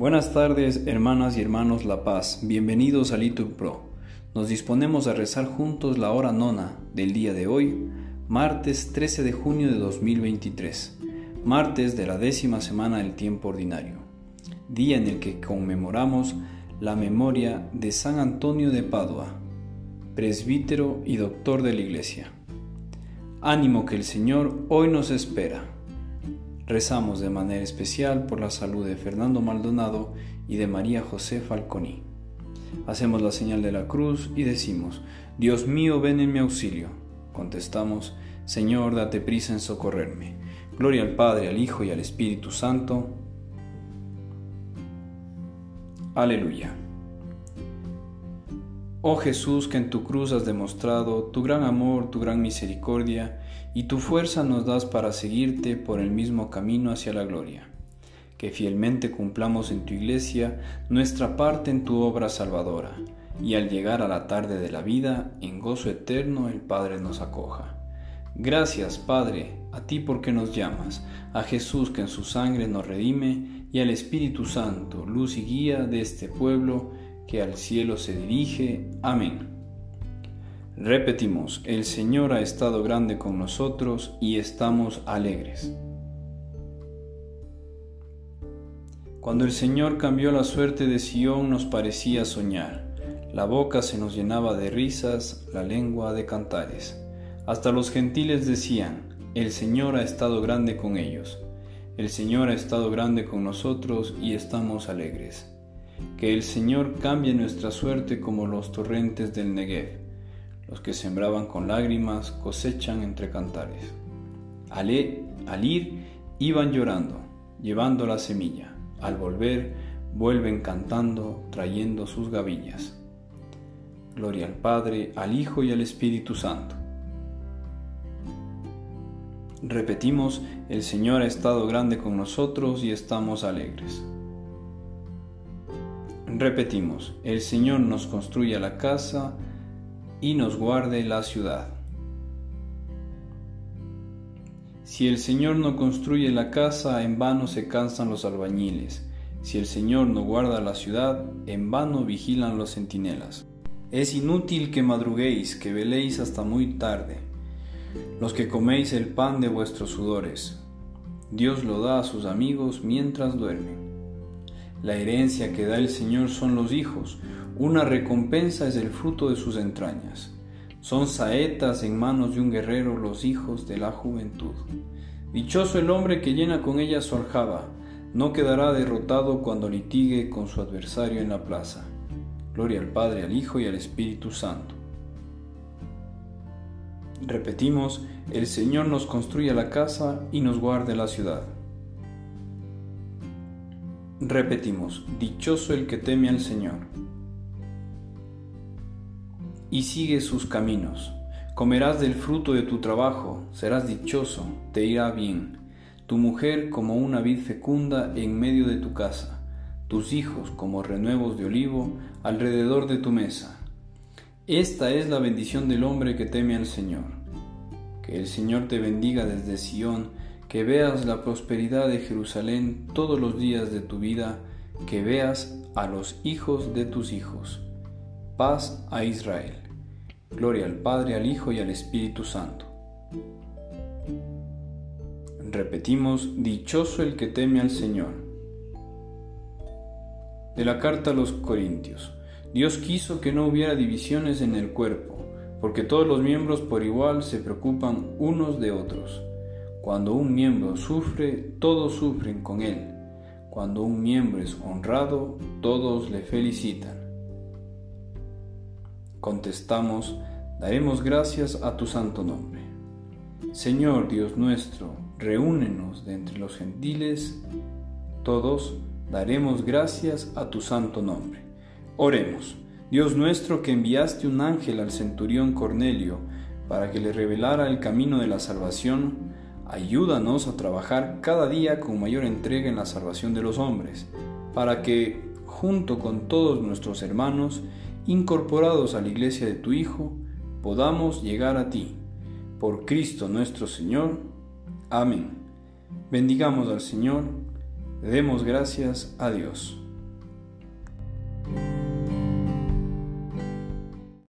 Buenas tardes, hermanas y hermanos La Paz. Bienvenidos a Litur Pro. Nos disponemos a rezar juntos la hora nona del día de hoy, martes 13 de junio de 2023, martes de la décima semana del tiempo ordinario, día en el que conmemoramos la memoria de San Antonio de Padua, presbítero y doctor de la Iglesia. Ánimo que el Señor hoy nos espera. Rezamos de manera especial por la salud de Fernando Maldonado y de María José Falconi. Hacemos la señal de la cruz y decimos, Dios mío, ven en mi auxilio. Contestamos, Señor, date prisa en socorrerme. Gloria al Padre, al Hijo y al Espíritu Santo. Aleluya. Oh Jesús, que en tu cruz has demostrado tu gran amor, tu gran misericordia y tu fuerza nos das para seguirte por el mismo camino hacia la gloria. Que fielmente cumplamos en tu iglesia nuestra parte en tu obra salvadora, y al llegar a la tarde de la vida, en gozo eterno el Padre nos acoja. Gracias, Padre, a ti porque nos llamas, a Jesús que en su sangre nos redime, y al Espíritu Santo, luz y guía de este pueblo, que al cielo se dirige. Amén. Repetimos, el Señor ha estado grande con nosotros y estamos alegres. Cuando el Señor cambió la suerte de Sión nos parecía soñar. La boca se nos llenaba de risas, la lengua de cantares. Hasta los gentiles decían, el Señor ha estado grande con ellos. El Señor ha estado grande con nosotros y estamos alegres. Que el Señor cambie nuestra suerte como los torrentes del Negev. Los que sembraban con lágrimas cosechan entre cantares. Al, al ir iban llorando, llevando la semilla. Al volver vuelven cantando, trayendo sus gavillas. Gloria al Padre, al Hijo y al Espíritu Santo. Repetimos, el Señor ha estado grande con nosotros y estamos alegres. Repetimos, el Señor nos construya la casa y nos guarde la ciudad. Si el Señor no construye la casa, en vano se cansan los albañiles. Si el Señor no guarda la ciudad, en vano vigilan los centinelas. Es inútil que madruguéis, que veléis hasta muy tarde, los que coméis el pan de vuestros sudores. Dios lo da a sus amigos mientras duermen. La herencia que da el Señor son los hijos, una recompensa es el fruto de sus entrañas. Son saetas en manos de un guerrero los hijos de la juventud. Dichoso el hombre que llena con ella su aljaba, no quedará derrotado cuando litigue con su adversario en la plaza. Gloria al Padre, al Hijo y al Espíritu Santo. Repetimos, el Señor nos construye la casa y nos guarde la ciudad. Repetimos, dichoso el que teme al Señor y sigue sus caminos. Comerás del fruto de tu trabajo, serás dichoso, te irá bien. Tu mujer como una vid fecunda en medio de tu casa, tus hijos como renuevos de olivo alrededor de tu mesa. Esta es la bendición del hombre que teme al Señor. Que el Señor te bendiga desde Sión, que veas la prosperidad de Jerusalén todos los días de tu vida, que veas a los hijos de tus hijos. Paz a Israel. Gloria al Padre, al Hijo y al Espíritu Santo. Repetimos, dichoso el que teme al Señor. De la carta a los Corintios. Dios quiso que no hubiera divisiones en el cuerpo, porque todos los miembros por igual se preocupan unos de otros. Cuando un miembro sufre, todos sufren con él. Cuando un miembro es honrado, todos le felicitan. Contestamos, daremos gracias a tu santo nombre. Señor Dios nuestro, reúnenos de entre los gentiles, todos daremos gracias a tu santo nombre. Oremos, Dios nuestro que enviaste un ángel al centurión Cornelio para que le revelara el camino de la salvación, Ayúdanos a trabajar cada día con mayor entrega en la salvación de los hombres, para que, junto con todos nuestros hermanos, incorporados a la iglesia de tu Hijo, podamos llegar a ti. Por Cristo nuestro Señor. Amén. Bendigamos al Señor, demos gracias a Dios.